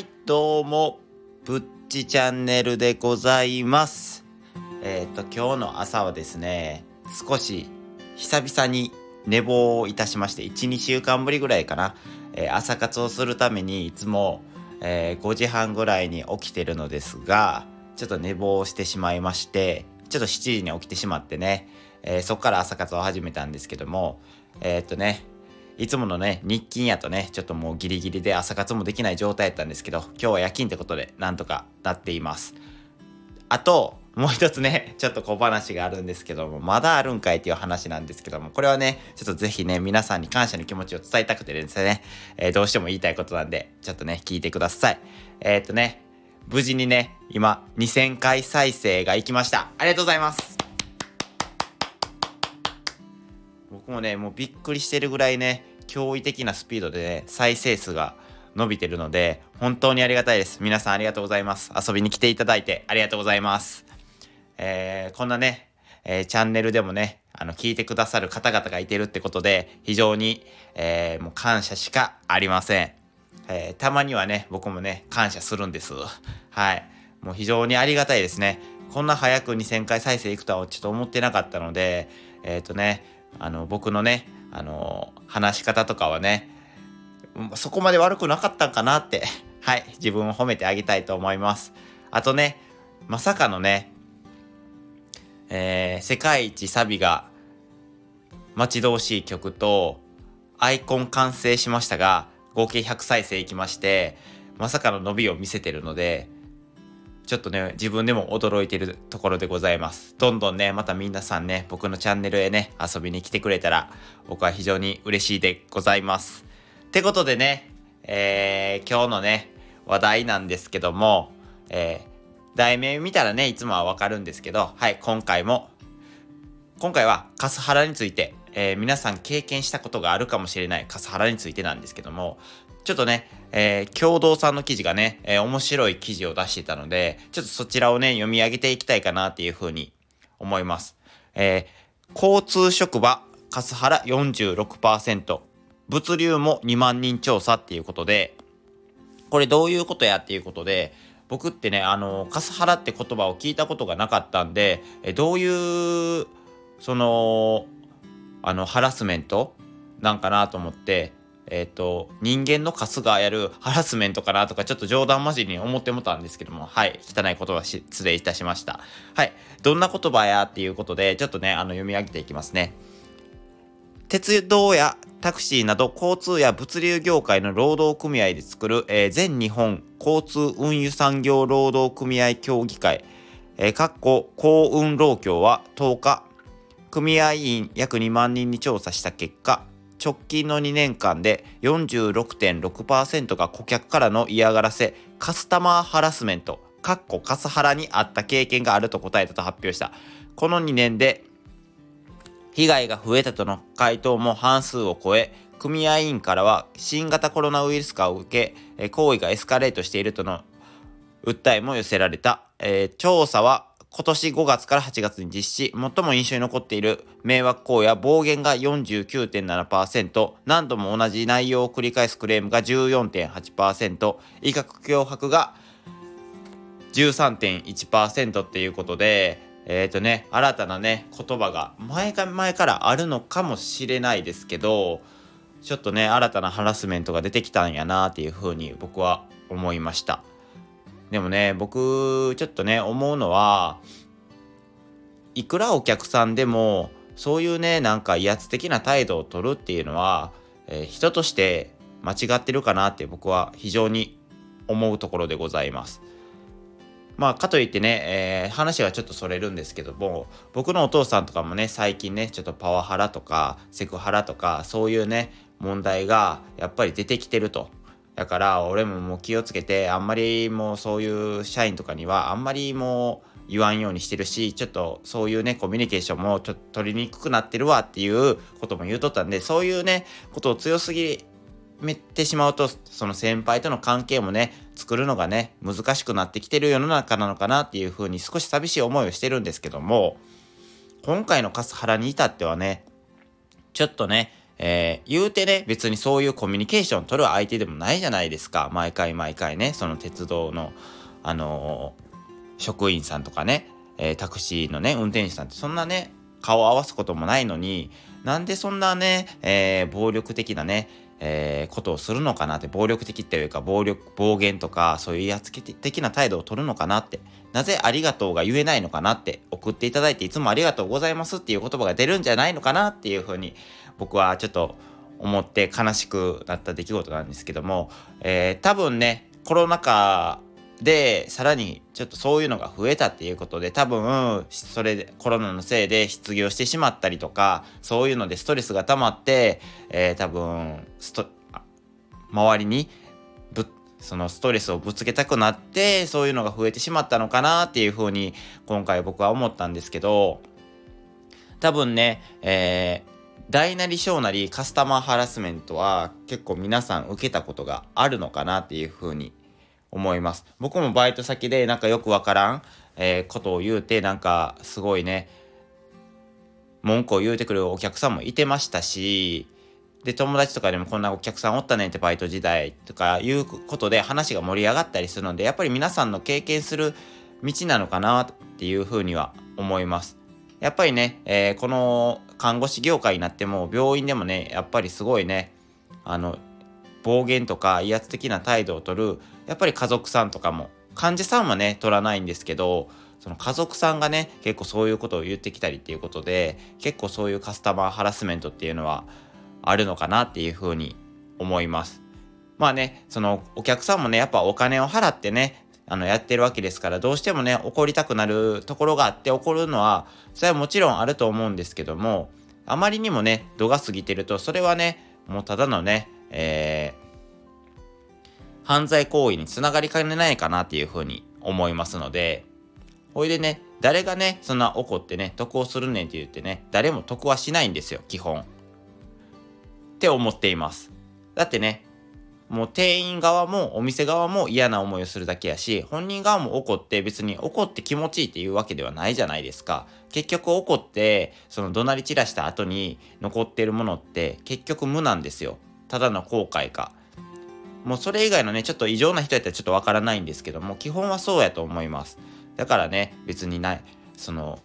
い、どうも、ぶっちチャンネルでございます。えっ、と、今日の朝はですね、少し久々に寝坊をいたしまして、1、2週間ぶりぐらいかな、えー朝活をするためにいつも、えー5時半ぐらいに起きてるのですが、ちょっと寝坊してしまいまして、ちょっと7時に起きてしまってね、えーそこから朝活を始めたんですけども、えっとね、いつものね、日勤やとね、ちょっともうギリギリで朝活もできない状態やったんですけど、今日は夜勤ってことでなんとかなっています。あと、もう一つね、ちょっと小話があるんですけども、まだあるんかいっていう話なんですけども、これはね、ちょっとぜひね、皆さんに感謝の気持ちを伝えたくてですね、えーどうしても言いたいことなんで、ちょっとね、聞いてください。えーっとね、無事にね、今、2000回再生がいきました。ありがとうございます。僕もね、もうびっくりしてるぐらいね、驚異的なスピードでね、再生数が伸びてるので、本当にありがたいです。皆さんありがとうございます。遊びに来ていただいてありがとうございます。えーこんなね、えーチャンネルでもね、あの、聞いてくださる方々がいてるってことで、非常に、えーもう感謝しかありません。えーたまにはね、僕もね、感謝するんです。はい。もう非常にありがたいですね。こんな早く2000回再生いくとはちょっと思ってなかったので、えっ、とね、あの、僕のね、あの、話し方とかはね、そこまで悪くなかったんかなって、はい、自分を褒めてあげたいと思います。あとね、まさかのね、えー世界一サビが待ち遠しい曲とアイコン完成しましたが合計100再生いきましてまさかの伸びを見せてるのでちょっとね自分でも驚いてるところでございます。どんどんねまた皆さんね僕のチャンネルへね遊びに来てくれたら僕は非常に嬉しいでございます。ってことでね、えー今日のね話題なんですけども、えー題名見たらねいつもはわかるんですけどはい今回も今回はカスハラについて、えー皆さん経験したことがあるかもしれないカスハラについてなんですけどもちょっとね、えー共同さんの記事がね、えー面白い記事を出していたのでちょっとそちらをね読み上げていきたいかなっていうふうに思います、えー交通職場カスハラ46%物流も2万人調査っていうことでこれどういうことやっていうことで僕ってねあのカスハラって言葉を聞いたことがなかったんでえどういうそのあのハラスメントなんかなと思ってえっ、と人間のカスがやるハラスメントかなとかちょっと冗談交じりに思ってもたんですけどもはい汚い言葉失礼いたしました。はいどんな言葉やっていうことでちょっとねあの読み上げていきますね。鉄道やタクシーなど交通や物流業界の労働組合で作る、えー全日本交通運輸産業労働組合協議会、えー、かっこ幸運労協は10日組合員約2万人に調査した結果直近の2年間で46.6%が顧客からの嫌がらせカスタマーハラスメントかっこカスハラにあった経験があると答えたと発表した。この2年で被害が増えたとの回答も半数を超え組合員からは新型コロナウイルス化を受け行為がエスカレートしているとの訴えも寄せられた、えー調査は今年5月から8月に実施最も印象に残っている迷惑行為や暴言が49.7%何度も同じ内容を繰り返すクレームが14.8%威嚇脅迫が13.1%っていうことで、えっ、とね、新たなね、言葉が前か前からあるのかもしれないですけど、ちょっとね、新たなハラスメントが出てきたんやなっていうふうに僕は思いました。でもね、僕、ちょっとね、思うのは、いくらお客さんでも、そういうね、なんか威圧的な態度を取るっていうのは、えー人として間違ってるかなって僕は非常に思うところでございます。まあかといってね、えー話がちょっとそれるんですけども僕のお父さんとかもね最近ねちょっとパワハラとかセクハラとかそういうね問題がやっぱり出てきてると。だから俺ももう気をつけてあんまりもうそういう社員とかにはあんまりもう言わんようにしてるしちょっとそういうねコミュニケーションもちょっと取りにくくなってるわっていうことも言うとったんでそういうねことを強すぎめてしまうとその先輩との関係もね作るのがね難しくなってきてる世の中なのかなっていうふうに少し寂しい思いをしてるんですけども今回のカスハラに至ってはねちょっとね、えー、言うてね、別にそういうコミュニケーション取る相手でもないじゃないですか。毎回毎回ね、その鉄道の、あのー、職員さんとかね、えー、タクシーのね、運転手さんってそんなね、顔を合わすこともないのに、なんでそんなね、え暴力的なね、えー、ことをするのかなって暴力的っていうか暴力暴言とかそういう威圧的な態度を取るのかなってなぜありがとうが言えないのかなって送っていただいていつもありがとうございますっていう言葉が出るんじゃないのかなっていうふうに僕はちょっと思って悲しくなった出来事なんですけども、えー、多分ねコロナ禍でさらにちょっとそういうのが増えたっていうことで多分それでコロナのせいで失業してしまったりとかそういうのでストレスが溜まって、えー、多分スト周りにぶそのストレスをぶつけたくなってそういうのが増えてしまったのかなっていうふうに今回僕は思ったんですけど多分ね、えー、大なり小なりカスタマーハラスメントは結構皆さん受けたことがあるのかなっていうふうに思います。僕もバイト先でなんかよくわからん、えー、ことを言うてなんかすごいね文句を言うてくるお客さんもいてましたしで友達とかでもこんなお客さんおったねんってバイト時代とかいうことで話が盛り上がったりするのでやっぱり皆さんの経験する道なのかなっていうふうには思います。やっぱりね、えー、この看護師業界になっても病院でもねやっぱりすごいねあの暴言とか威圧的な態度をとるやっぱり家族さんとかも患者さんはね取らないんですけどその家族さんがね結構そういうことを言ってきたりっていうことで結構そういうカスタマーハラスメントっていうのはあるのかなっていうふうに思います。まあねそのお客さんもねやっぱお金を払ってねあのやってるわけですからどうしてもね怒りたくなるところがあって怒るのはそれはもちろんあると思うんですけどもあまりにもね度が過ぎてるとそれはねもうただのねえー、犯罪行為につながりかねないかなっていうふうに思いますので、ほいでね、誰がね、そんな怒ってね、得をするねんって言ってね、誰も得はしないんですよ、基本。って思っています。だってね、もう店員側もお店側も嫌な思いをするだけやし、本人側も怒って別に怒って気持ちいいっていうわけではないじゃないですか。結局怒って、その怒鳴り散らした後に残ってるものって結局無なんですよ。ただの後悔か。もうそれ以外のねちょっと異常な人やったらちょっとわからないんですけども基本はそうやと思います。だからね別にない。その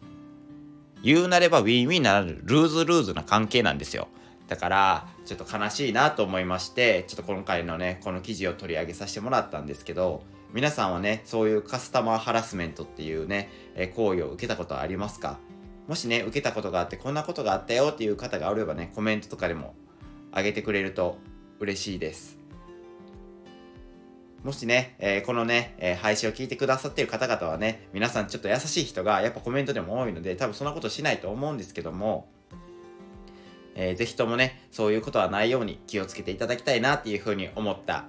言うなればウィンウィンならルーズルーズな関係なんですよ。だからちょっと悲しいなと思いましてちょっと今回のねこの記事を取り上げさせてもらったんですけど皆さんはねそういうカスタマーハラスメントっていうね、え行為を受けたことはありますか？もしね受けたことがあってこんなことがあったよっていう方があればねコメントとかでもあげてくれると嬉しいです。もしね、えー、このね、えー、配信を聞いてくださってる方々はね、皆さんちょっと優しい人がやっぱコメントでも多いので、多分そんなことしないと思うんですけども、えー、ぜひともね、そういうことはないように気をつけていただきたいなっていうふうに思った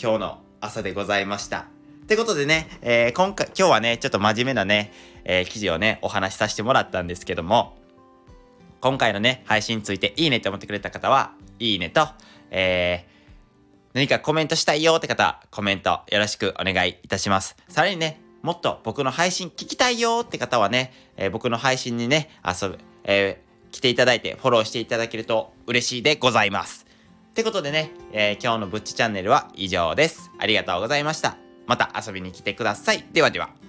今日の朝でございました。ってことでね、えー、今回、今日はね、ちょっと真面目なね、えー、記事をね、お話しさせてもらったんですけども、今回のね、配信についていいねって思ってくれた方は、いいねと、えー、何かコメントしたいよって方、コメントよろしくお願いいたします。さらにね、もっと僕の配信聞きたいよって方はね、えー、僕の配信にね、遊ぶ、えー、来ていただいてフォローしていただけると嬉しいでございます。ってことでね、えー、今日のぶっちチャンネルは以上です。ありがとうございました。また遊びに来てください。ではでは。